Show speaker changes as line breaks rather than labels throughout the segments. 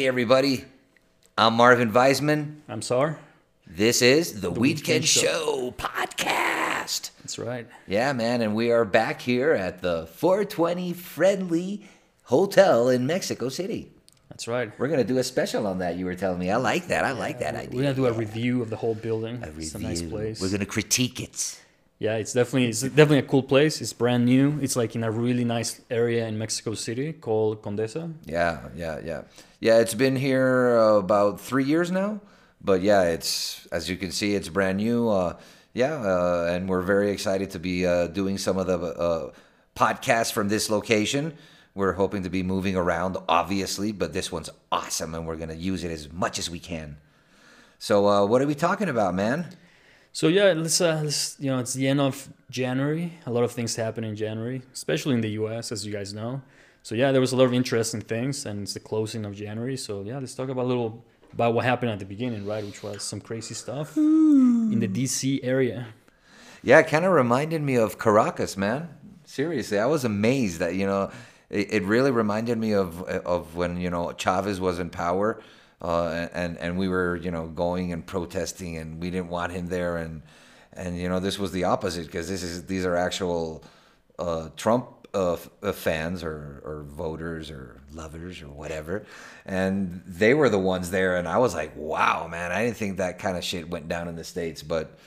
Hey, everybody. I'm Marvin Weisman.
I'm sorry.
This is the, Weedkend,
Weedkend
Show.
Show.
podcast.
That's right.
Yeah, man. And we are back here at the 420 Friendly Hotel in Mexico City.
That's right.
We're going to do a special on that. You were telling me. I like that. I like that idea.
We're gonna do a review of the whole building.
A
It's a nice
review.
place.
We're going to critique it.
yeah, it's definitely it's definitely a cool place. It's brand new. It's like in a really nice area in Mexico City called Condesa.
Yeah, yeah, yeah. Yeah, it's been here about three years now. But yeah, it's, as you can see, it's brand new. Uh, yeah, uh, and we're very excited to be uh, doing some of the uh, podcasts from this location. We're hoping to be moving around, obviously, but this one's awesome and we're going to use it as much as we can. So, uh, what are we talking about, man?
So yeah, let's, uh, let's you know it's the end of January. A lot of things happen in January, especially in the U.S. as you guys know. So yeah, there was a lot of interesting things, and it's the closing of January. So yeah, let's talk about a little about what happened at the beginning, right? Which was some crazy stuff in the D.C. area.
Yeah, it kind of reminded me of Caracas, man. Seriously, I was amazed that you know it, it really reminded me of of when you know Chavez was in power, uh, and and we were you know going and protesting, and we didn't want him there, and and you know this was the opposite because this is these are actual uh, Trump uh, f- uh, fans or or voters or lovers or whatever, and they were the ones there, and I was like, wow, man, I didn't think that kind of shit went down in the states, but.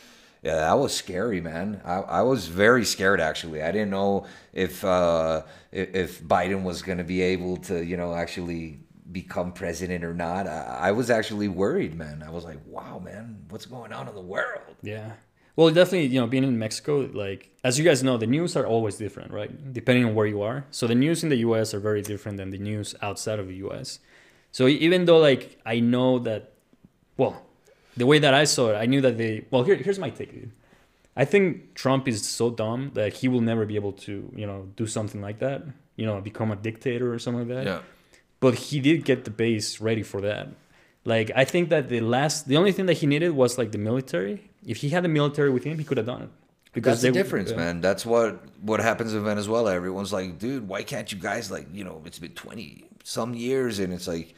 Yeah, that was scary, man. I, I was very scared actually. I didn't know if uh, if, if Biden was going to be able to, you know, actually become president or not. I, I was actually worried, man. I was like, wow, man, what's going on in the world?
Yeah. Well, definitely, you know, being in Mexico, like as you guys know, the news are always different, right? Depending on where you are. So the news in the US are very different than the news outside of the US. So even though like I know that well, the way that I saw it, I knew that they well, here, here's my take, dude. I think Trump is so dumb that he will never be able to, you know, do something like that, you know, become a dictator or something like that Yeah. but he did get the base ready for that. Like I think that the last, the only thing that he needed was like the military. If he had the military with him, he could have done it.
That's the difference, man. That's what what happens in Venezuela. Everyone's like, dude, why can't you guys like, you know, it's been twenty some years, and it's like,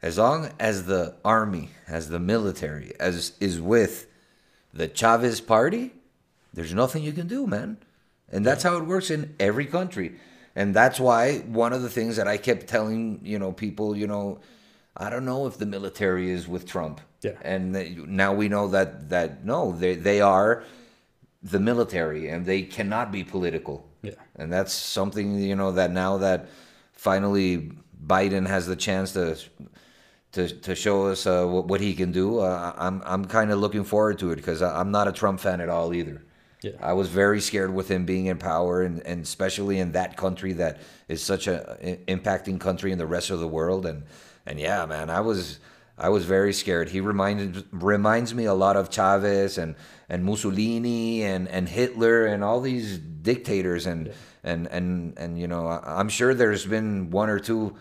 as long as the army, as the military, as is with the Chavez party, there's nothing you can do, man. And that's how it works in every country. And that's why one of the things that I kept telling, you know, people, you know, I don't know if the military is with Trump.
Yeah.
And they, now we know that that no, they they are the military and they cannot be political.
Yeah.
And that's something, you know, that now that finally Biden has the chance to to, to show us uh, what, what he can do, uh, I'm I'm kind of looking forward to it because I'm not a Trump fan at all either.
Yeah.
I was very scared with him being in power, and, and especially in that country that is such a i- impacting country in the rest of the world. And and yeah, man, I was I was very scared. He reminded reminds me a lot of Chavez and and Mussolini and and Hitler and all these dictators and and and and you know I'm sure there's been one or two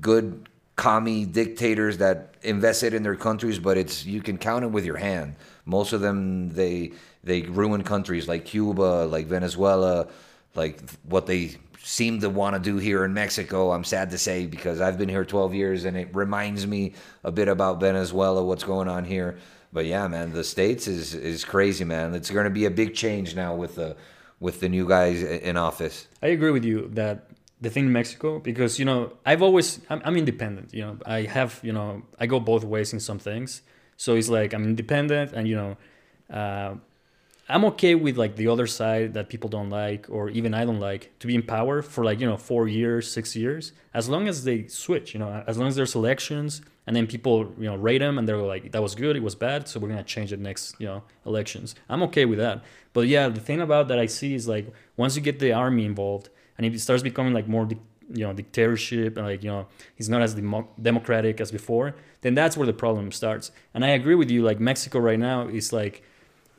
good commie dictators that invested in their countries, but it's you can count them with your hand. Most of them they they ruin countries like Cuba, like Venezuela, like what they seem to want to do here in Mexico. I'm sad to say because I've been here 12 years and it reminds me a bit about Venezuela, what's going on here. But yeah, man, the states is is crazy, man. It's going to be a big change now with the with the new guys in office.
I agree with you that the thing in Mexico, because you know, I've always I'm, I'm independent. You know, I have you know I go both ways in some things. So it's like I'm independent, and you know, uh, I'm okay with like the other side that people don't like, or even I don't like, to be in power for like you know four years, six years, as long as they switch. You know, as long as there's elections, and then people you know rate them, and they're like that was good, it was bad, so we're gonna change it next you know elections. I'm okay with that. But yeah, the thing about that I see is like once you get the army involved, and if it starts becoming like more. You know dictatorship and like you know he's not as demo- democratic as before then that's where the problem starts and i agree with you like mexico right now is like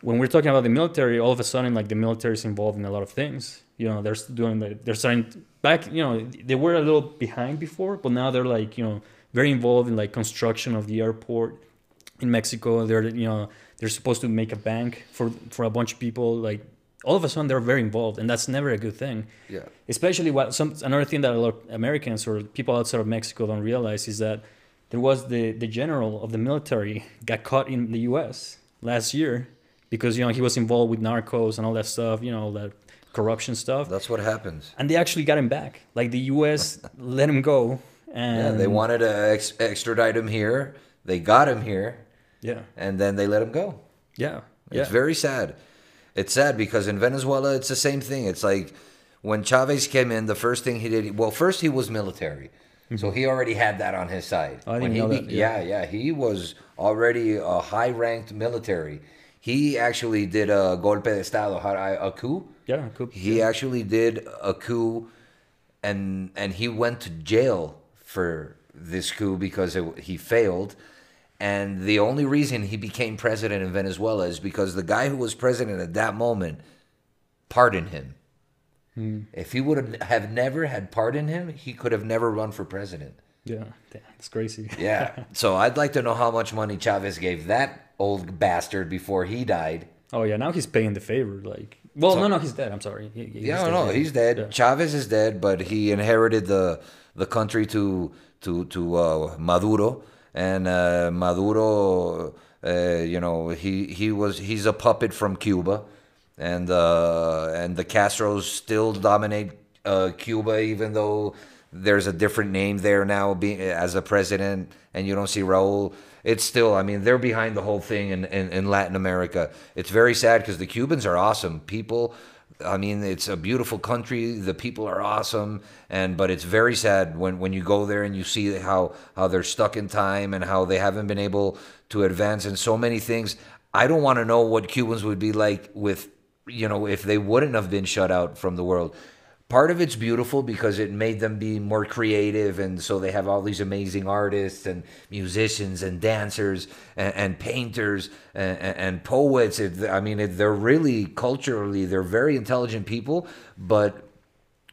when we're talking about the military, all of a sudden, like the military is involved in a lot of things. You know, they're doing the, they're starting back. You know, they were a little behind before, but now they're like you know very involved in like construction of the airport in Mexico. They're you know they're supposed to make a bank for for a bunch of people. Like all of a sudden, they're very involved, and that's never a good thing.
Yeah.
Especially what some another thing that a lot of Americans or people outside of Mexico don't realize is that there was the the general of the military got caught in the U.S. last year because you know he was involved with narcos and all that stuff. You know all that corruption stuff.
That's what happens.
And they actually got him back. Like the U.S. let him go. And
Yeah, they wanted to ex- extradite him here. They got him here,
Yeah.
and then they let him go.
Yeah. Yeah.
It's very sad. It's sad because in Venezuela, it's the same thing. It's like when Chavez came in, the first thing he did, well, first he was military. So mm-hmm. he already had that on his side.
Oh, I didn't
he
know
be-
that, yeah.
yeah, yeah, he was already a high ranked military. He actually did a golpe de estado, a coup.
yeah. Cool.
He actually did a coup, and and he went to jail for this coup because it, he failed. And the only reason he became president in Venezuela is because the guy who was president at that moment pardoned him. Hmm. If he would have, have never had pardoned him, he could have never run for president.
Yeah. Damn, it's crazy.
Yeah. so I'd like to know how much money Chavez gave that old bastard before he died.
Oh yeah. Now he's paying the favor. Like. Well,
So-
no, no, he's dead. I'm sorry. He, he's
Yeah,
dead,
no, he's dead.
Yeah.
Chavez is dead, but he inherited the the country to to to uh, Maduro, and uh, Maduro, uh, you know, he he was he's a puppet from Cuba, and uh, and the Castros still dominate uh, Cuba, even though there's a different name there now, being as a president, and you don't see Raúl. It's still, I mean, they're behind the whole thing in, in, in Latin America. It's very sad because the Cubans are awesome people. I mean, it's a beautiful country. The people are awesome, and but it's very sad when, when you go there and you see how how they're stuck in time and how they haven't been able to advance in so many things. I don't want to know what Cubans would be like with you know if they wouldn't have been shut out from the world. Part of it's beautiful because it made them be more creative, and so they have all these amazing artists and musicians and dancers and, and painters and, and, poets. It, I mean, it, they're really culturally they're very intelligent people, but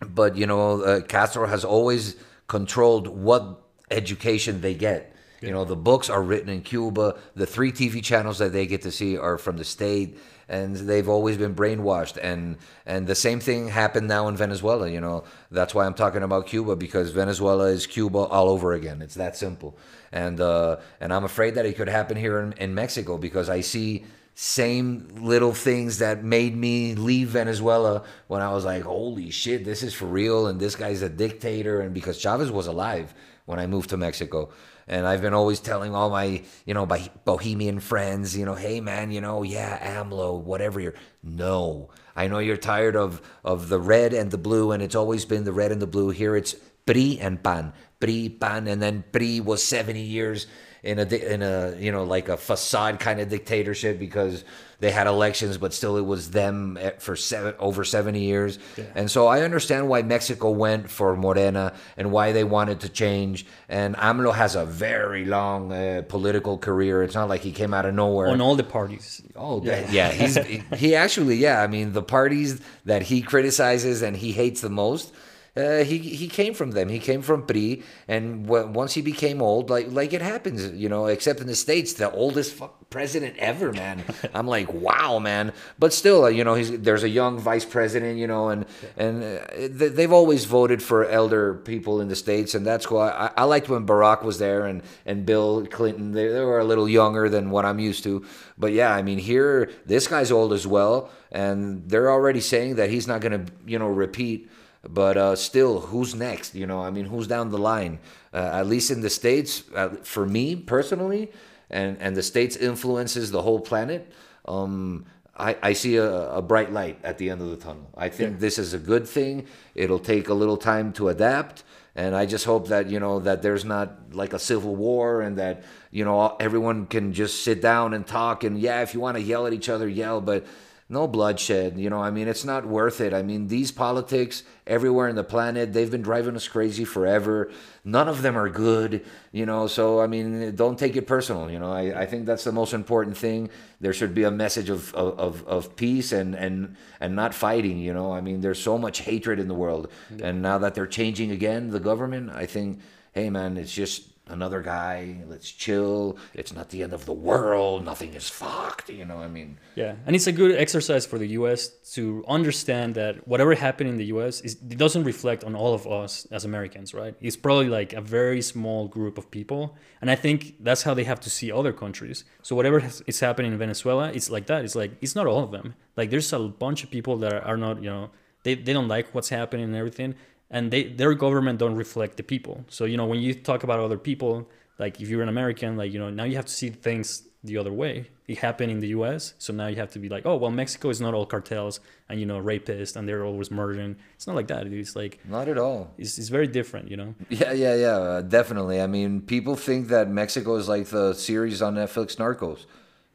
but you know, uh, Castro has always controlled what education they get. You know, the books are written in Cuba. The three TV channels that they get to see are from the state, and they've always been brainwashed. And and the same thing happened now in Venezuela. You know, that's why I'm talking about Cuba because Venezuela is Cuba all over again. It's that simple. And uh, and I'm afraid that it could happen here in, in Mexico because I see same little things that made me leave Venezuela when I was like, holy shit, this is for real, and this guy's a dictator, and because Chavez was alive when I moved to Mexico. And I've been always telling all my, you know, my bohemian friends, you know, hey man, you know, yeah, AMLO, whatever you're. No, I know you're tired of of the red and the blue, and it's always been the red and the blue. Here it's PRI and PAN, PRI, PAN, and then PRI was 70 years in a in a you know like a facade kind of dictatorship because they had elections, but still it was them eh, for seven over 70 years. And so I understand why Mexico went for Morena and why they wanted to change. And AMLO has a very long uh, political career. It's not like he came out of nowhere.
On all the parties.
Oh, yeah, yeah. He's he actually, yeah. I mean, the parties that he criticizes and he hates the most, uh, he he came from them. He came from PRI, and w- once he became old, like like it happens, you know. Except in the states, the oldest president ever, man. I'm like, wow, man. But still, uh, you know, he's there's a young vice president, you know, and and uh, th- they've always voted for elder people in the states, and that's why I, I liked when Barack was there and and Bill Clinton. They, they were a little younger than what I'm used to, but yeah, I mean, here this guy's old as well, and they're already saying that he's not gonna, you know, repeat. But uh, still, who's next? You know, I mean, who's down the line? Uh, at least in the states, uh, for me personally, and and the states influences the whole planet. Um, I, I see a, a bright light at the end of the tunnel. I think this is a good thing. It'll take a little time to adapt, and I just hope that you know that there's not like a civil war, and that you know everyone can just sit down and talk. And yeah, if you want to yell at each other, yell, but no bloodshed. You know, I mean, it's not worth it. I mean, these politics everywhere in the planet, they've been driving us crazy forever. None of them are good, you know. So, I mean, don't take it personal. You know, I, I think that's the most important thing. There should be a message of, of, of peace and, and, and not fighting, you know. I mean, there's so much hatred in the world. And now that they're changing again, the government, I think, hey, man, it's just another guy. Let's chill. It's not the end of the world. Nothing is fucked. You know, I mean,
Yeah, and it's a good exercise for the U.S. to understand that whatever happened in the U.S. is it doesn't reflect on all of us as Americans, right? It's probably like a very small group of people, and I think that's how they have to see other countries. So whatever is happening in Venezuela, it's like that. It's like it's not all of them. Like there's a bunch of people that are, are not, you know, they, they don't like what's happening and everything, and they their government don't reflect the people. So you know when you talk about other people, like if you're an American, like you know now you have to see things the other way. It happened in the U.S., so now you have to be like, oh well, Mexico is not all cartels and you know rapists and they're always murdering. It's not like that. It's like
not at all.
it's, it's very different, you know.
Yeah, yeah, yeah, uh, definitely. I mean, people think that Mexico is like the series on Netflix, Narcos.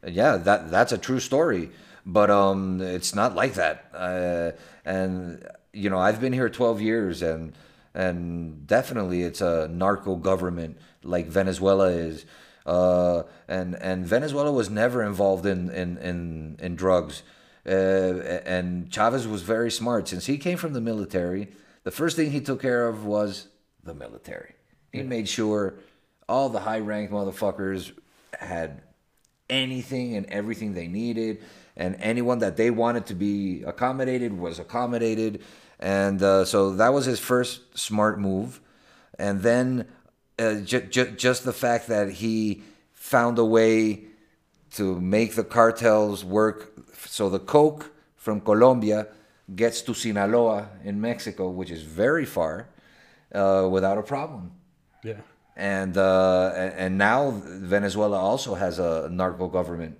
And yeah, that that's a true story, but um, it's not like that. Uh, and you know, I've been here twelve years, and and definitely it's a narco government like Venezuela is. Uh, and and Venezuela was never involved in in in, in drugs. Uh, and Chavez was very smart since he came from the military. The first thing he took care of was the military. He made sure all the high ranked motherfuckers had anything and everything they needed, and anyone that they wanted to be accommodated was accommodated. And uh, so that was his first smart move. And then uh, ju- ju- just the fact that he found a way to make the cartels work so the coke from Colombia gets to Sinaloa in Mexico, which is very far, uh, without a problem.
Yeah.
And uh, and and now Venezuela also has a narco government,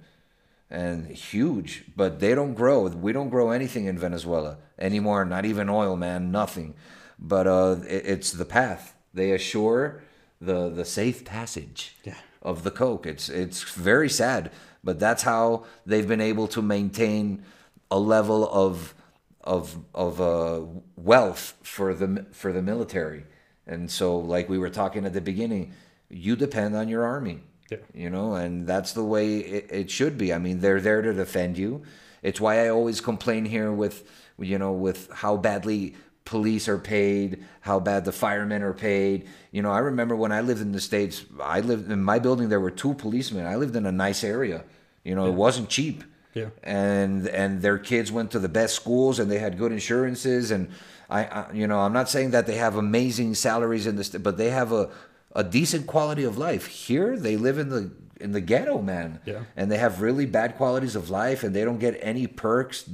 and huge, but they don't grow. We don't grow anything in Venezuela anymore. Not even oil, man. Nothing. But uh, it, it's the path. They assure the the safe passage
Yeah.
of the coke. It's it's very sad, but that's how they've been able to maintain a level of of of uh, wealth for the for the military. And so, like we were talking at the beginning, you depend on your army.
Yeah.
You know, and that's the way it, it should be. I mean, they're there to defend you. It's why I always complain here with you know with how badly police are paid, how bad the firemen are paid. You know, I remember when I lived in the states. I lived in my building. There were two policemen. I lived in a nice area. You know, it wasn't cheap
Yeah.
and and their kids went to the best schools and they had good insurances and I, I you know I'm not saying that they have amazing salaries in this but they have a a decent quality of life here they live in the in the ghetto man
Yeah.
and they have really bad qualities of life and they don't get any perks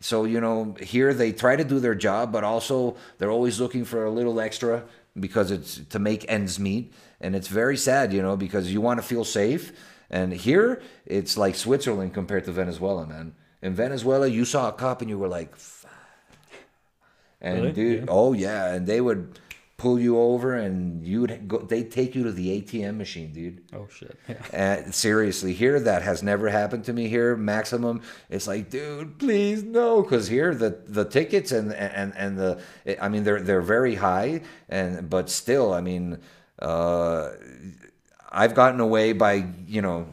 so you know here they try to do their job but also they're always looking for a little extra because it's to make ends meet and it's very sad you know because you want to feel safe and here it's like switzerland compared to venezuela man in venezuela you saw a cop and you were like "Fuck." and
Really?
dude
Yeah.
oh yeah and they would pull you over and you would go they'd take you to the atm machine dude
Oh shit. Yeah.
and seriously, here that has never happened to me. Here, maximum, it's like, dude, please no, because here the the tickets and and and the, I mean, they're they're very high, and but still, I mean, uh, I've gotten away by you know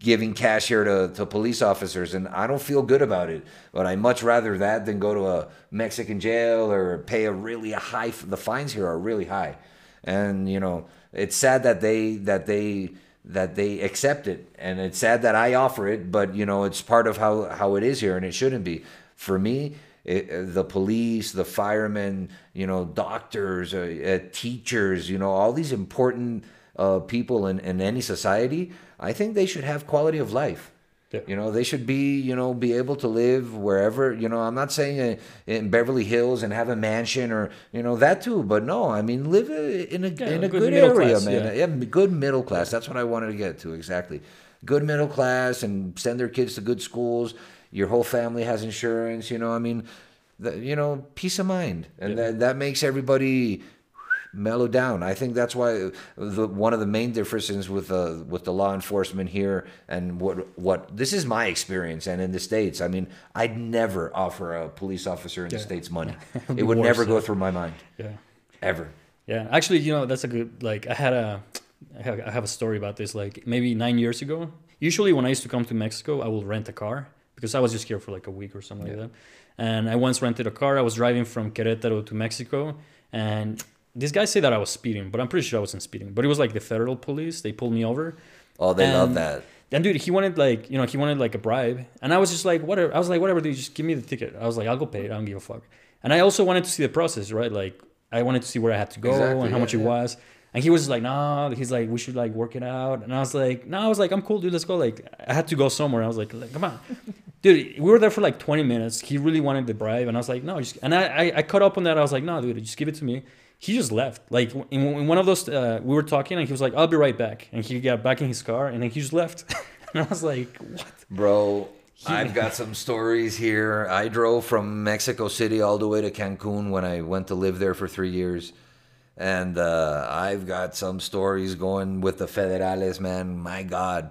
giving cash here to, to police officers and I don't feel good about it. But I much rather that than go to a Mexican jail or pay a really high the fines here are really high. And you know, it's sad that they that they that they accept it and it's sad that I offer it, but you know, it's part of how how it is here and it shouldn't be. For me, it, the police, the firemen, you know, doctors, uh, uh, teachers, you know, all these important uh, people in, in any society, I think they should have quality of life.
Yeah.
You know, they should be, you know, be able to live wherever, you know, I'm not saying in Beverly Hills and have a mansion or, you know, that too, but no, I mean, live in a,
Yeah,
in a
good
good,
middle
area,
class,
man.
yeah.
Yeah, good middle class. That's what I wanted to get to, exactly. Good middle class and send their kids to good schools. Your whole family has insurance, you know, I mean, the, you know, peace of mind. And that, that makes everybody mellow down. I think that's why the one of the main differences with uh, with the law enforcement here and what what this is my experience and in the states. I mean, I'd never offer a police officer in the states money. it would never go through my mind
Yeah.
ever.
Yeah, actually, you know, that's a good like I had a I have, a story about this like maybe 9 years ago. Usually when I used to come to Mexico, I will rent a car because I was just here for like a week or something
Yeah.
like that. And I once rented a car. I was driving from Querétaro to Mexico and this guy said that I was speeding, but I'm pretty sure I wasn't speeding. But it was like the federal police. They pulled me over.
Oh, they love that.
And dude, he wanted like you know he wanted like a bribe, and I was just like whatever. I was like whatever, dude, just give me the ticket. I was like I'll go pay it. I don't give a fuck. And I also wanted to see the process, right? Like I wanted to see where I had to go
Exactly,
and how
yeah,
much it
yeah.
was. And he was just like, nah. He's like, we should like work it out. And I was like, no. I was like, I'm cool, dude. Let's go. Like I had to go somewhere. I was like, come on, dude. We were there for like 20 minutes. He really wanted the bribe, and I was like, no. Just, and I, I I caught up on that. I was like, no, dude, just give it to me. He just left. Like in, in one of those, uh, we were talking, and he was like, "I'll be right back." And he got back in his car, and then he just left. and I was like, "What?"
Bro, I've got some stories here. I drove from Mexico City all the way to Cancun when I went to live there for three years. And uh, I've got some stories going with the federales, man. My God.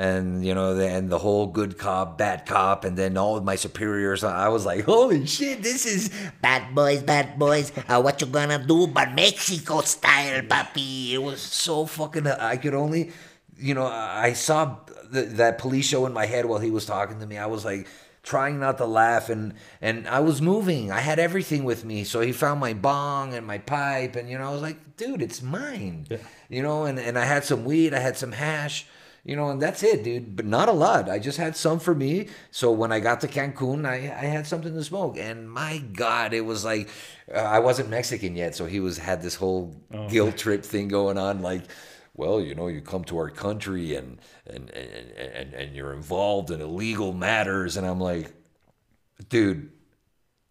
And, you know, the, and the whole good cop, bad cop, and then all of my superiors. I was like, holy shit, this is
Bad boys, bad boys. Uh, what you gonna do? But Mexico style, papi.
it was so fucking i could only you know i saw th- that police show in my head while he was talking to me i was like trying not to laugh and and i was moving i had everything with me so he found my bong and my pipe and you know i was like dude it's mine you know and, and i had some weed i had some hash you know, and that's it, dude. But not a lot. I just had some for me. So when I got to Cancun, I, I had something to smoke. And my God, it was like uh, I wasn't Mexican yet, so he was had this whole guilt trip thing going on. Like, well, you know, you come to our country and and and and, and you're involved in illegal matters, and I'm like, dude,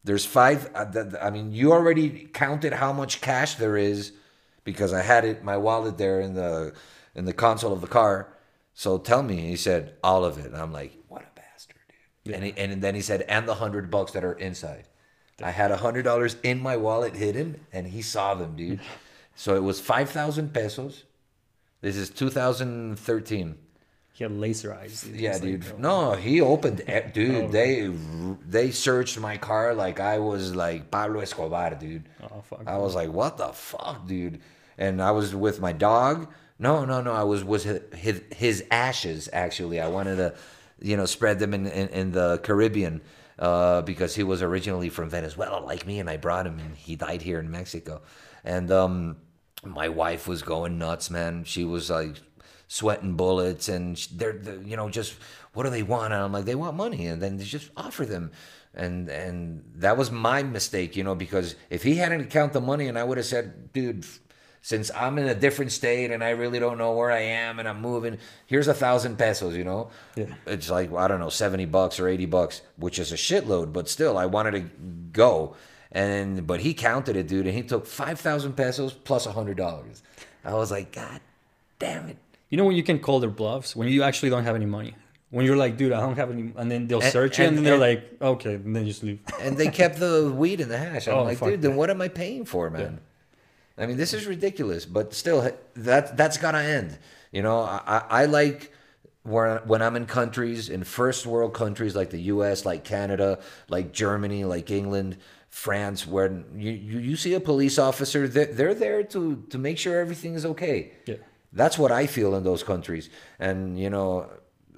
there's five. uh, I mean, you already counted how much cash there is because I had it my wallet there in the in the console of the car. So tell me, he said all of it. And I'm like, what a bastard, dude. And he, and then he said, and the hundred bucks that are inside. I had a hundred dollars in my wallet hidden, and he saw them, dude. so it was five thousand pesos. This is 2013.
He had laser eyes. He
Yeah,
was like,
dude.
oh.
No, he opened. Dude,
Oh.
they they searched my car like I was like Pablo Escobar, dude.
Oh fuck.
I was like, what the fuck, dude? And I was with my dog. No, no, no. I was with his, his, ashes. Actually, I wanted to, you know, spread them in in, in the Caribbean uh, because he was originally from Venezuela, like me, and I brought him, and he died here in Mexico. And um, my wife was going nuts, man. She was like sweating bullets, and they're, they're you know just what do they want? And I'm like, they want money, and then they just offer them. And and that was my mistake, you know, because if he hadn't count the money, and I would have said, dude, since I'm in a different state and I really don't know where I am and I'm moving, here's a thousand pesos, you know?
Yeah.
It's like, I don't know, 70 bucks or 80 bucks, which is a shitload, but still, I wanted to go. And, but he counted it, dude, and he took 5,000 pesos plus a $100. I was like, God damn it.
You know when you can call their bluffs when you actually don't have any money. When you're like, dude, I don't have any, and then they'll
And-
search you, and,
and-
then they're
and-
like, okay, and then you just leave.
And they kept the weed and the hash. I'm
Oh,
like, dude, then what am I paying for, man? I mean, this is ridiculous, but still, that that's gotta end. You know, I, I like where when I'm in countries, in first world countries like the U.S., like Canada, like Germany, like England, France, where you you, you see a police officer, they're, they're there to to make sure everything is okay.
Yeah.
That's what I feel in those countries, and you know,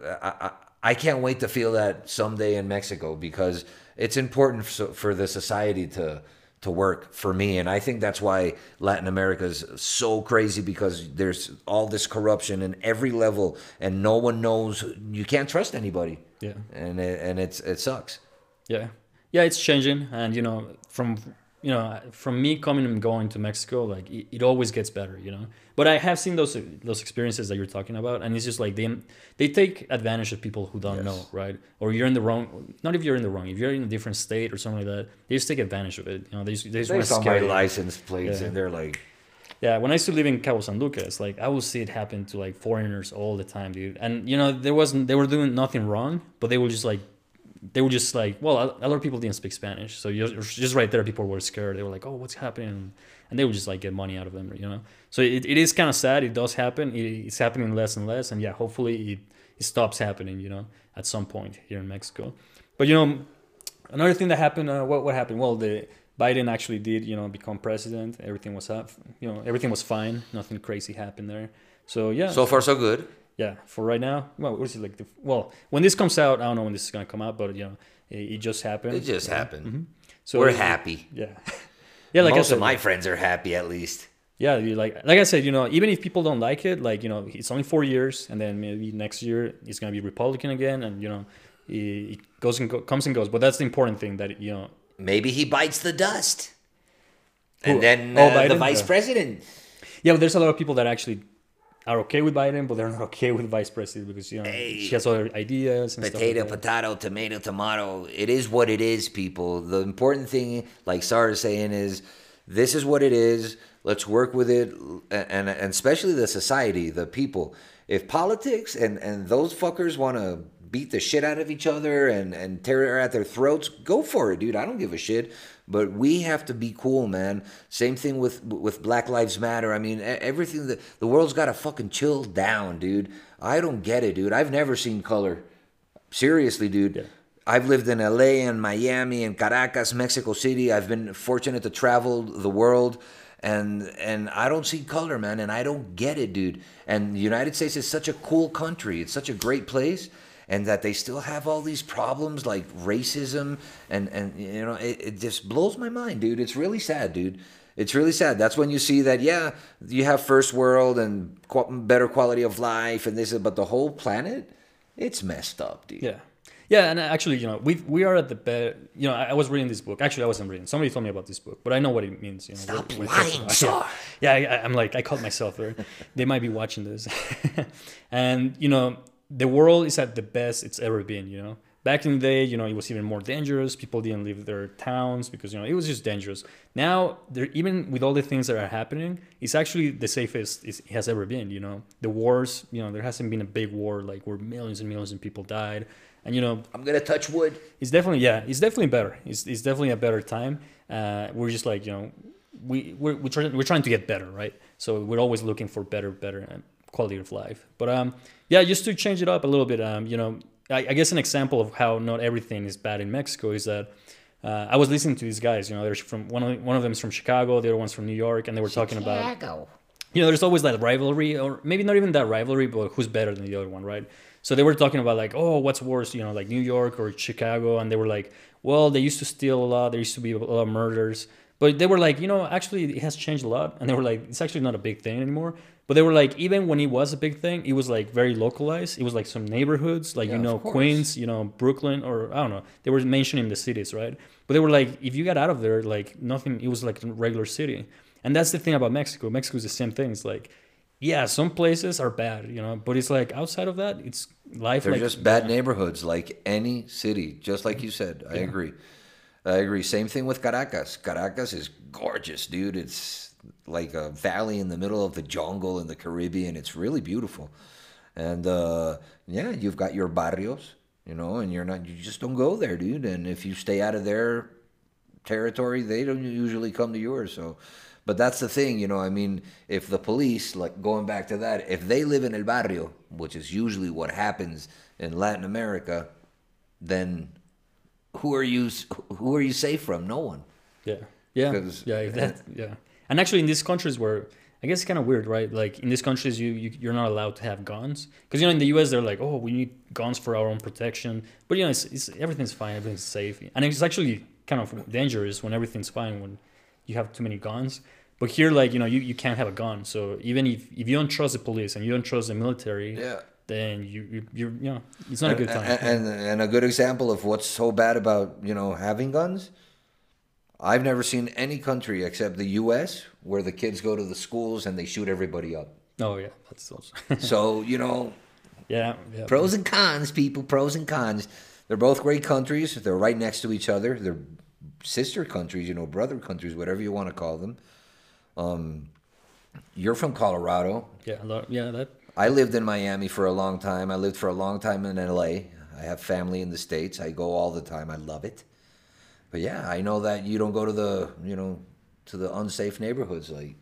I, I I can't wait to feel that someday in Mexico because it's important for, for the society to to work for me, and I think that's why Latin America is so crazy because there's all this corruption in every level, and no one knows. You can't trust anybody.
Yeah.
and it, and it's it sucks.
Yeah, yeah, it's changing, and you know, from you know, from me coming and going to Mexico, like it, it always gets better, you know. But I have seen those those experiences that you're talking about, and it's just like they they take advantage of people who don't
Yes.
know, right? Or you're in the wrong. Not if you're in the wrong. If you're in a different state or something like that, they just take advantage of it. You know, they just, they just
They
want
saw my
you.
license plates,
Yeah.
and they're like,
Yeah, when I used to live in Cabo San Lucas, like I would see it happen to like foreigners all the time, dude. And you know, there wasn't they were doing nothing wrong, but they were just like they were just like, well, a lot of people didn't speak Spanish, so just right there, people were scared. They were like, oh, what's happening? And they would just like get money out of them, you know. So it, it is kind of sad. It does happen. It, it's happening less and less, and yeah, hopefully it, it stops happening, you know, at some point here in Mexico. But you know, another thing that happened, uh, what what happened? Well, the Biden actually did, you know, become president. Everything was up, you know, everything was fine. Nothing crazy happened there. So yeah,
so far so good.
Yeah, for right now, well, what is it like? The, well, when this comes out, I don't know when this is gonna come out, but you know, it, it just happened.
It just happened.
So
We're happy.
Yeah, Yeah, like I
most
said,
of my friends are happy at least.
yeah, you like like I said, you know, even if people don't like it, like you know, it's only four years, and then maybe next year it's gonna be Republican again, and you know, it, it goes and go, comes and goes. But that's the important thing that you know.
Maybe he bites the dust.
Who?
And then
Oh,
uh, the vice
Yeah.
president.
Yeah, but there's a lot of people that actually are okay with Biden, but they're not okay with vice president because you know
Hey.
she has other ideas and
Potato.
Like
potato, tomato, tomato. It is what it is, people. The important thing, like Sarah is saying, is this is what it is. Let's work with it, and and especially the society, the people. If politics and and those fuckers want to beat the shit out of each other and and tear at their throats, go for it, dude. I don't give a shit. But we have to be cool, man. Same thing with with Black Lives Matter. I mean, everything that the world's got to fucking chill down, dude. I don't get it, dude. I've never seen color. Seriously, dude. I've lived in LA and Miami and Caracas, Mexico City. I've been fortunate to travel the world and and I don't see color, man, and I don't get it, dude. And the United States is such a cool country. It's such a great place and that they still have all these problems like racism and and you know, it, it just blows my mind, dude. It's really sad, dude. It's really sad. That's when you see that, yeah, you have first world and qu- better quality of life and this, but the whole planet, it's messed up, dude.
Yeah. Yeah, and actually, you know, we we are at the best. You know, I, I was reading this book. Actually, I wasn't reading. Somebody told me about this book, but I know what it means. You know,
Stop
it
lying, sir.
Yeah, I, I'm like, I caught myself there. they might be watching this, and you know, the world is at the best it's ever been. You know, back in the day, you know, it was even more dangerous. People didn't leave their towns because you know it was just dangerous. Now, there even with all the things that are happening, it's actually the safest it has ever been. You know, the wars. You know, there hasn't been a big war like where millions and millions of people died. And you know,
I'm gonna touch wood.
it's definitely yeah it's definitely better it's, it's definitely a better time uh, we're just like you know we we're, we're, trying, we're trying to get better right so we're always looking for better better quality of life but um yeah just to change it up a little bit um you know I, I guess an example of how not everything is bad in mexico is that uh, I was listening to these guys. You know, there's from one of one of them is from Chicago, the other one's from New York, and they were talking about
Chicago.
you know, there's always that rivalry, or maybe not even that rivalry, but who's better than the other one, right? So they were talking about like, oh, what's worse, you know, like New York or Chicago, and they were like, well, they used to steal a lot, there used to be a lot of murders, but they were like, you know, actually it has changed a lot, and they were like, it's actually not a big thing anymore. But they were like, even when it was a big thing, it was like very localized. It was like some neighborhoods, like you know. Queens, you know, Brooklyn, or I don't know. They were mentioning the cities, right? But they were like, if you got out of there, like nothing, it was like a regular city. And that's the thing about Mexico. Mexico is the same thing. It's like, yeah, some places are bad, you know, but it's like outside of that, it's life.
They're
like,
just bad neighborhoods, like any city. Just like you said, I agree. I agree. Same thing with Caracas. Caracas is gorgeous, dude. It's like a valley in the middle of the jungle in the Caribbean. It's really beautiful, and uh, yeah, you've got your barrios, you know, and you're not. You just don't go there, dude. And if you stay out of their territory, they don't usually come to yours. So, but that's the thing, you know. I mean, if the police, like going back to that, if they live in el barrio, which is usually what happens in Latin America, then who are you? Who are you safe from? No one.
Yeah, yeah,
'Cause-
yeah, if that, eh. yeah. And actually, in these countries where I guess it's kind of weird, right? Like in these countries, you, you you're not allowed to have guns because you know in the U.S. they're like, oh, we need guns for our own protection, but you know, it's, it's everything's fine, everything's safe, and it's actually kind of dangerous when everything's fine when you have too many guns. But here, like you know, you, you can't have a gun. So even if, if you don't trust the police and you don't trust the military,
Yeah.
Then you you you're, you know it's not a good time.
And, and and a good example of what's so bad about you know having guns. I've never seen any country except the U.S. where the kids go to the schools and they shoot everybody up.
oh yeah, that's also
So you know,
yeah yeah.
pros and cons, people. Pros and cons. They're both great countries. They're right next to each other. They're sister countries, you know, brother countries, whatever you want to call them. Um, you're from Colorado.
yeah, a lot, yeah, that
I lived in Miami for a long time. I lived for a long time in LA. I have family in the States. I go all the time. I love it. But yeah, I know that you don't go to the, you know, to the unsafe neighborhoods like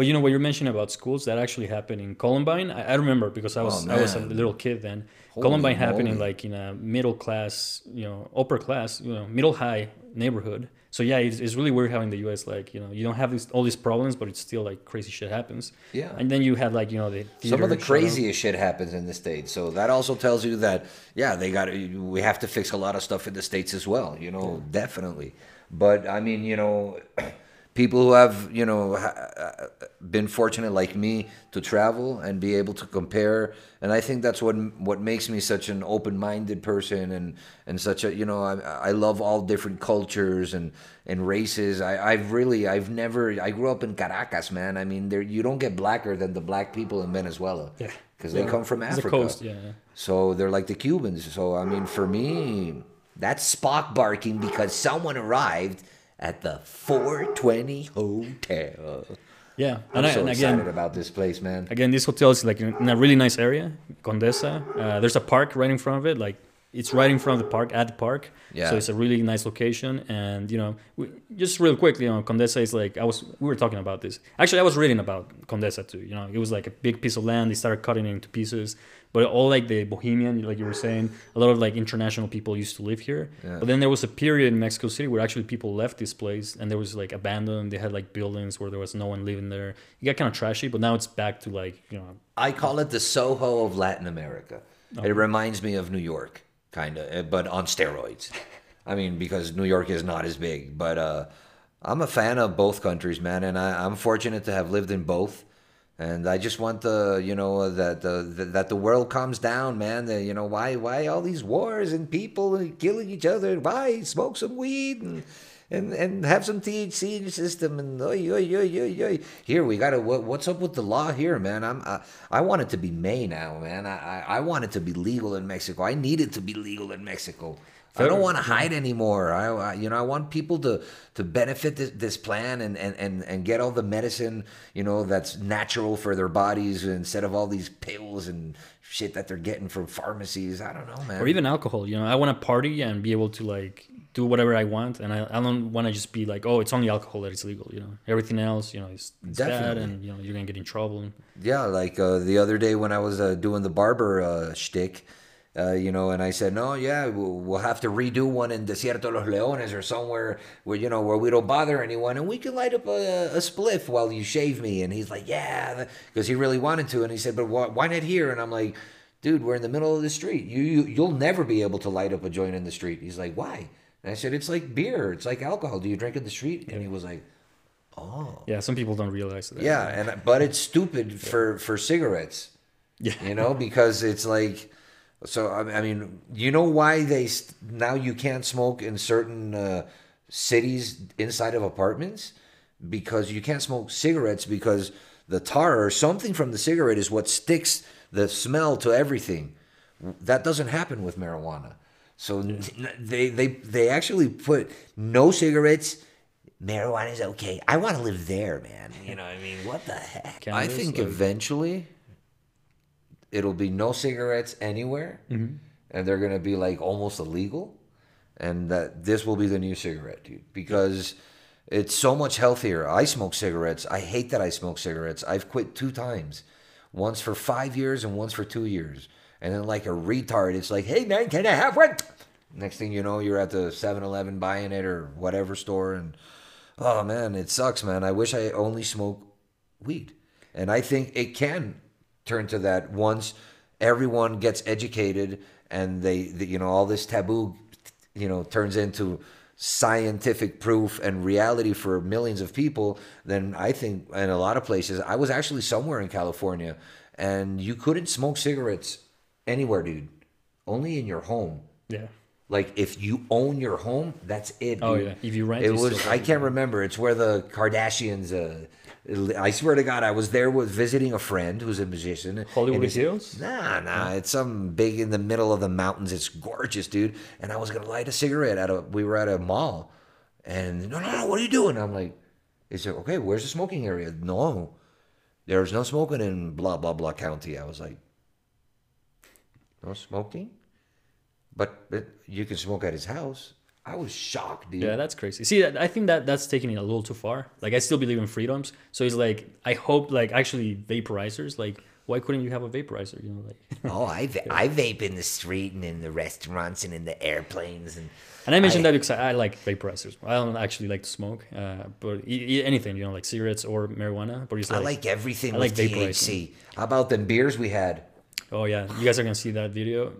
But you know what you're mentioning about schools that actually happened in Columbine. I, I remember because I was
Oh,
I was a little kid then.
Holy
Columbine happened in like in a middle class, you know, upper class, you know, middle high neighborhood. So yeah, it's, it's really weird how in the U.S. like you know you don't have these, all these problems, but it's still like crazy shit happens.
Yeah.
And then you had like you know the
some of the craziest shit happens in the states. So that also tells you that yeah, they got we have to fix a lot of stuff in the states as well, you know, definitely. But I mean, you know, people who have you know ha- uh, been fortunate like me to travel and be able to compare and i think that's what what makes me such an open-minded person and and such a you know i, I love all different cultures and and races i i've really i've never i grew up in caracas man i mean there you don't get blacker than the black people in venezuela
Yeah.
because they come from
It's the
africa
coast, yeah. yeah.
so they're like the Cubans. So I mean, for me,
That's Spock barking because someone arrived at the 420 hotel.
Yeah,
I'm
and, I,
so
and
excited
again,
about this place, man.
again, this hotel is like in in a really nice area, Condesa. Uh, there's a park right in front of it. Like it's right in front of the park at the park.
Yeah.
So it's a really nice location, and you know, we, just real quickly, you know, Condesa is like I was. We were talking about this. Actually, I was reading about Condesa too. You know, it was like a big piece of land. They started cutting it into pieces, but all like the Bohemian, like you were saying, a lot of like international people used to live here.
Yeah.
But then there was a period in Mexico City where actually people left this place, and there was like abandoned. They had like buildings where there was no one living there. It got kind of trashy, but now it's back to like you know
I call it the Soho of Latin America. It reminds me of New York, kind of, but on steroids. I mean, because New York is not as big, but uh, I'm a fan of both countries, man, and I, I'm fortunate to have lived in both. And I just want the, you know, that the, that the world calms down, man. The, you know, why why all these wars and people killing each other? Why smoke some weed and and, and have some THC in your system? And oy, oy, oy, oy, oy. here we gotta. What, what's up with the law here, man? I'm I, I want it to be May now, man. I, I I want it to be legal in Mexico. I need it to be legal in Mexico. I don't want to hide anymore. I, I, you know, I want people to to benefit this, this plan and, and, and, and get all the medicine, you know, that's natural for their bodies instead of all these pills and shit that they're getting from pharmacies. I don't know, man.
or even alcohol. You know, I want to party and be able to like do whatever I want, and I, I don't want to just be like, oh, it's only alcohol that is legal. You know, everything else, you know, is bad, and you know, you're gonna get in trouble.
Yeah, like uh, the other day when I was uh, doing the barber uh, shtick, uh, you know, and I said, no, yeah, we'll, we'll have to redo one in Desierto los Leones or somewhere where, you know, where we don't bother anyone and we can light up a, a spliff while you shave me. And he's like, yeah, because he really wanted to. And he said, but why, why not here? And I'm like, dude, we're in the middle of the street. You, you, you'll never be able to light up a joint in the street. He's like, why? And I said, it's like beer. It's like alcohol. Do you drink in the street? And he was like, oh.
Yeah, some people don't realize that.
Yeah, and but it's stupid for for cigarettes.
Yeah.
You know, because it's like so I I mean, you know why they st- now you can't smoke in certain uh, cities inside of apartments because you can't smoke cigarettes because the tar or something from the cigarette is what sticks the smell to everything. That doesn't happen with marijuana. So n- they they they actually put no cigarettes.
Marijuana is okay. I want to live there, man. You know what I mean? What the heck?
I think
like-
eventually it'll be no cigarettes anywhere,
Mm-hmm.
and they're gonna be like almost illegal, and that this will be the new cigarette, dude, because it's so much healthier. I smoke cigarettes. I hate that I smoke cigarettes. I've quit two times, once for five years and once for two years, and then like a retard, it's like, hey man, can I have one? Next thing you know, you're at the 7-Eleven buying it or whatever store, and oh man, it sucks, man. I wish I only smoke weed. And I think it can turn to that once everyone gets educated and they, the, you know, all this taboo, you know, turns into scientific proof and reality for millions of people. Then I think in a lot of places, I was actually somewhere in California and you couldn't smoke cigarettes anywhere, dude. Only in your home.
Yeah.
Like if you own your home, that's it.
Oh,
dude.
yeah. If you rent,
it was. I can't remember. It's where the Kardashians. Uh, I swear to God, I was there with visiting a friend who's a musician.
Hollywood Hills?
Nah, nah. It's some big in the middle of the mountains. It's gorgeous, dude. And I was gonna light a cigarette at a. We were at a mall, and no, no, no. What are you doing? I'm like, is it okay? Where's the smoking area? No, there's no smoking in blah blah blah county. I was like, no smoking, but, but you can smoke at his house. I was shocked, dude.
Yeah, that's crazy. See, I think that that's taking it a little too far. Like, I still believe in freedoms. So it's like, I hope, like, actually, vaporizers. Like, why couldn't you have a vaporizer? You know, like.
Oh, I, va- I vape in the street and in the restaurants and in the airplanes and
And I mentioned
I-
that because I, I like vaporizers. I don't actually like to smoke, uh, but e- anything, you know, like cigarettes or marijuana. But it's
I
like,
like everything
I like vaporizing.
THC.
How about them beers we had?
oh yeah, you guys are gonna see that video.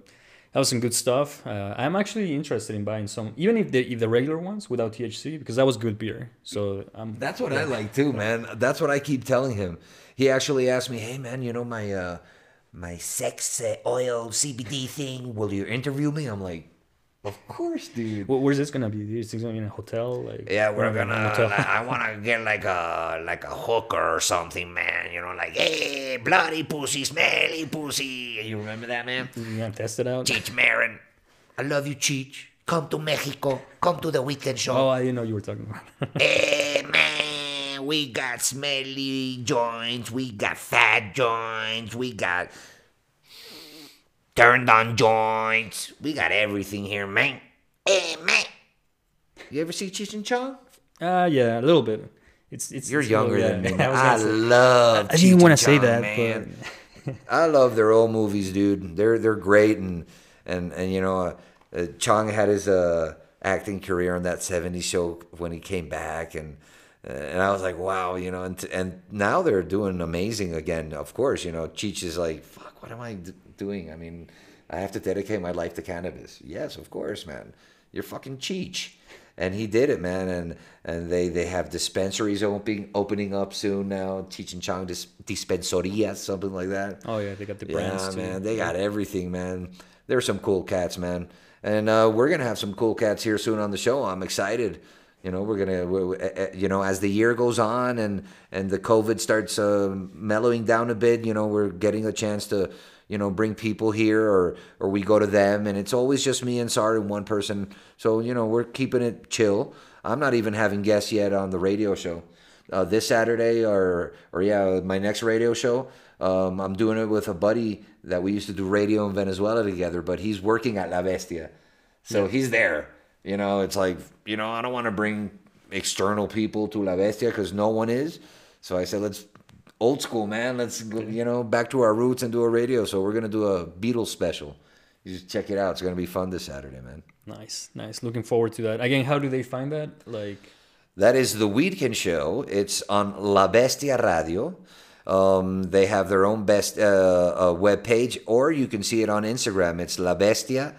That was some good stuff. Uh, I'm actually interested in buying some, even if the if the regular ones without THC, because that was good beer. So um,
That's what I like too, man. That's what I keep telling him. He actually asked me, "Hey, man, you know my uh, my sex uh, oil CBD thing? Will you interview me?" I'm like, "Of course, dude."
wh- where's this gonna be? Is this gonna be in a hotel? Like
Yeah, we're gonna.
motel?
I want to get like a like a hooker or something, man. You know, like hey, bloody pussy, smelly pussy. You remember that, man?
you gonna test it out?
Cheech Marin, I love you, Cheech. Come to Mexico. Come to the Weedkend show.
Oh, I didn't know you were talking about.
Hey man, we got smelly joints, we got fat joints, we got turned on joints. We got everything here, man. Hey man.
You ever see Cheech and Chong?
Ah, yeah, a little bit. It's it's.
You're
it's a little-
younger
yeah,
than me.
I,
I, love.
I didn't want to say that,
man.
but
I love their old movies, dude. They're they're great, and and and you know, uh, uh, Chong had his uh, acting career on that '70s show when he came back, and uh, and I was like, wow, you know, and and now they're doing amazing again. Of course, you know, Cheech is like, fuck, what am I d- doing? I mean, I have to dedicate my life to cannabis. Yes, of course, man. You're fucking Cheech. And he did it, man. And and they, they have dispensaries opening opening up soon now. Cheech and Chong dis- dispensorias, something like that.
oh yeah, they got the brands
Yeah,
too.
man, they got everything, man. There's some cool cats, man, and uh, we're gonna have some cool cats here soon on the show. I'm excited. You know, we're gonna, we we- uh, uh, you know, as the year goes on and and the COVID starts uh, mellowing down a bit, you know, we're getting a chance to, you know, bring people here or or we go to them, and it's always just me and Sar and one person. So you know, we're keeping it chill. I'm not even having guests yet on the radio show uh, this Saturday or or yeah, my next radio show. Um, I'm doing it with a buddy that we used to do radio in Venezuela together, but he's working at La Bestia, so he's there. You know, it's like you know I don't want to bring external people to La Bestia because no one is. So I said let's old school man. Let's go, you know back to our roots and do a radio. So we're gonna do a Beatles special. You just check it out. It's gonna be fun this Saturday, man.
Nice, nice. Looking forward to that. Again, how do they find that? Like,
That is the Weedkend Show. It's on La Bestia Radio. Um, they have their own best uh, uh, web page, or you can see it on Instagram. It's La Bestia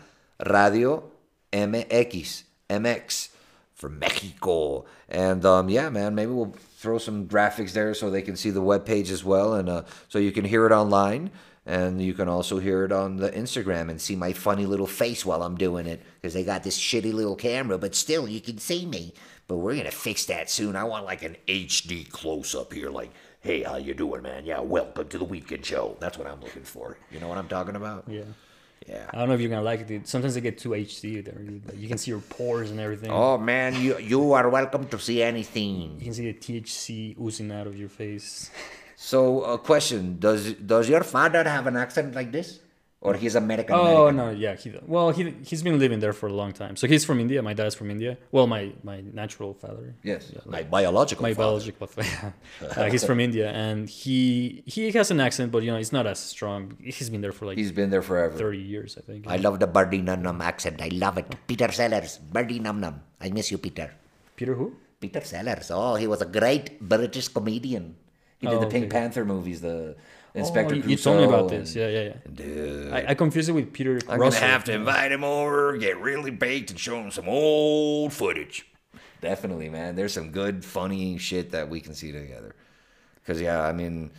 Radio MX MX from Mexico. And um, yeah, man, maybe we'll throw some graphics there so they can see the web page as well, and uh, so you can hear it online. And you can also hear it on the Instagram and see my funny little face while I'm doing it.
Because they got this shitty little camera, but still you can see me. But we're gonna fix that soon. I want like an HD close up here, like, hey, how you doing, man? Yeah, welcome to the Weedkend show. That's what I'm looking for.
You know what I'm talking about?
yeah.
Yeah.
I don't know if you're gonna like it. dude. Sometimes they get too HD. There, you, like, you can see your pores and everything.
Oh man, you you are welcome to see anything.
You can see the THC oozing out of your face.
So, a question: Does does your father have an accent like this, or he's American?
Oh
American?
no, yeah. He well, he he's been living there for a long time. So he's from India. My dad's from India. Well, my my natural father.
Yes,
My biological
My
father.
biological father. uh, he's from India, and he he has an accent, but you know it's not as strong. He's been there for like
he's been there forever.
thirty years, I think.
I love the Birdie Num Num accent. I love it. Peter Sellers, Birdie Num Num. I miss you, Peter.
Peter who?
Peter Sellers. Oh, he was a great British comedian.
He did
Oh,
the Pink
okay.
Panther movies, the Inspector
oh, you,
Clouseau.
you told me about this. Yeah, yeah, yeah.
Dude,
I, I confused it with Peter
I'm
Russell.
gonna have to invite him over, get really baked, and show him some old footage.
definitely, man. There's some good, funny shit that we can see together. Because yeah, I mean,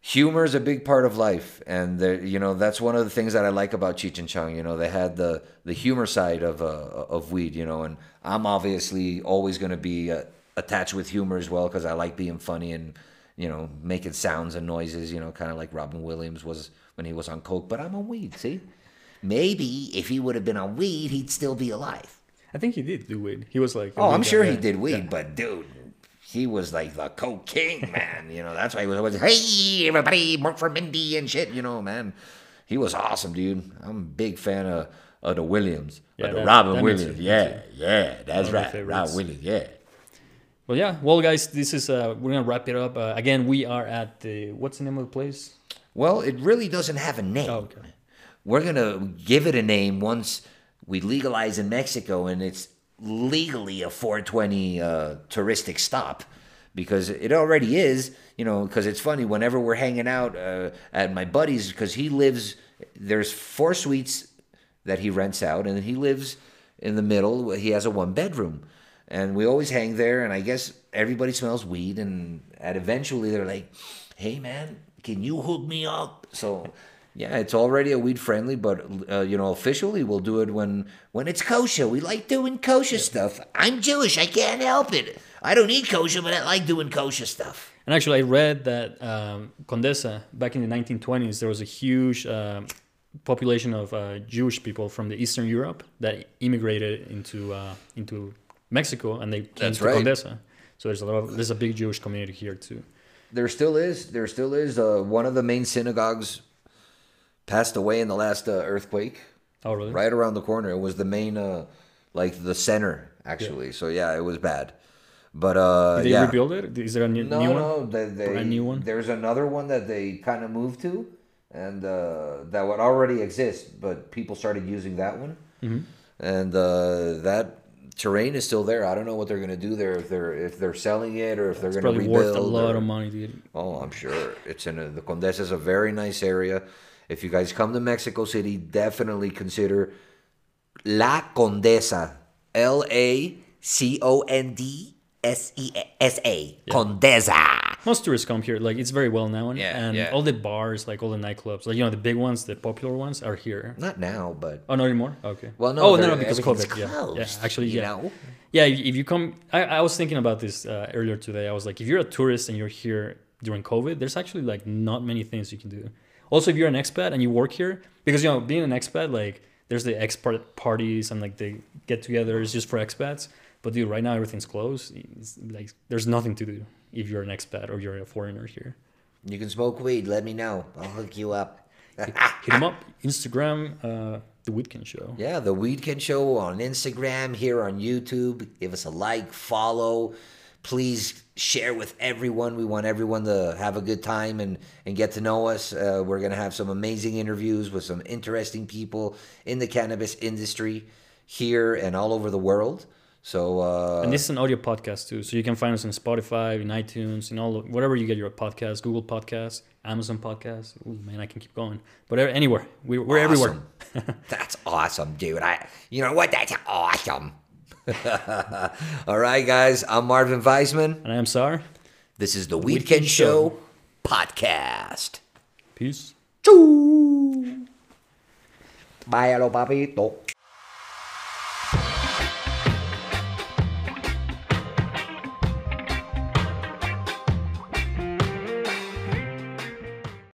humor is a big part of life, and there, you know that's one of the things that I like about Cheech and Chong. You know, they had the the humor side of uh, of weed. You know, and I'm obviously always going to be uh, attached with humor as well because I like being funny and you know making sounds and noises. You know, kind of like Robin Williams was when he was on coke, but I'm on weed. See.
Maybe if he would have been on weed, he'd still be alive.
I think he did do weed. He was like.
Oh, I'm
guy,
sure he did weed,
Yeah.
but dude, he was like the coke king, man. You know, that's why he was always,
Hey, everybody, work for Mindy and shit.
you know, man. He was awesome, dude. I'm a big fan of, of the Williams,
Yeah,
of the
that-
Robin
that
Williams. Yeah, yeah, that's right. Robin Williams. Yeah.
Well, yeah. Well, guys, this is uh, we're gonna wrap it up. Uh, again, we are at the what's the name of the place?
Well, it really doesn't have a name.
Oh, okay.
We're gonna give it a name once we legalize in Mexico, and it's legally a 420 uh, touristic stop because it already is. You know, because it's funny whenever we're hanging out uh, at my buddy's because he lives. There's four suites that he rents out, and he lives in the middle. He has a one bedroom, and we always hang there. And I guess everybody smells weed, and and eventually they're like, "Hey, man, can you hook me up?" So. Yeah, it's already a weed friendly, but uh, you know, officially we'll do it when when it's kosher. We like doing kosher stuff.
I'm Jewish. I can't help it. I don't eat kosher, but I like doing kosher stuff.
And actually, I read that um, Condesa back in the 1920s, there was a huge um population of uh, Jewish people from the Eastern Europe that immigrated into uh, into Mexico, and they came
That's
to
right.
Condesa. So there's a lot of there's a big Jewish community here too.
There still is. There still is. Uh, one of the main synagogues passed away in the last uh, earthquake.
Oh, really?
Right around the corner. It was the main, uh, like the center actually. So yeah, it was bad. But uh,
Did they
yeah.
rebuild it? Is there a new,
No,
new one?
no, they, they,
Brand new one?
There's another one that they kind of moved to, and uh, that would already exist, but people started using that one,
Mm-hmm.
and uh, that terrain is still there. I don't know what they're gonna do there if they're if they're selling it or if they're
It's
gonna
probably
rebuild.
worth a lot
or-
of money, dude.
Oh, I'm sure it's in a, the Condesa is a very nice area. If you guys come to Mexico City, definitely consider La Condesa, L A C O N D
S E S A. Condesa.
Most tourists come here. Like it's very well known,
Yeah,
and
yeah.
all the bars, like all the nightclubs, like you know the big ones, the popular ones, are here.
Not now, but
Oh, not anymore. Okay.
Well, no,
Oh, no, no, because COVID. Yeah. yeah.
closed,
Actually,
you
yeah.
know?
Yeah. If, if you come, I, I was thinking about this uh, earlier today. I was like, if you're a tourist and you're here during COVID, there's actually like not many things you can do. Also, if you're an expat and you work here, because you know, being an expat, like there's the expat parties and like the get-togethers just for expats. But dude, right now everything's closed. It's like there's nothing to do if you're an expat or you're a foreigner here.
You can smoke weed. Let me know. I'll hook you up.
Hit them up. Instagram, uh, the Weedkend Show.
yeah, the Weedkend Show on Instagram, here on YouTube. Give us a like, follow. Please share with everyone. We want everyone to have a good time and, and get to know us. Uh, we're going to have some amazing interviews with some interesting people in the cannabis industry here and all over the world. So, uh,
And this is an audio podcast too, so you can find us on Spotify, in iTunes, in all whatever you get your podcast, Google Podcasts, Amazon Podcasts. Ooh, man, I can keep going, but anywhere, we, we're everywhere.
That's awesome, dude. I
You know what? That's awesome.
all right, guys. I'm Marvin Weisman.
And I am Sar.
This is the
Weedkend
Weedkend
Show.
Show podcast.
Peace.
Bye, hello, papito.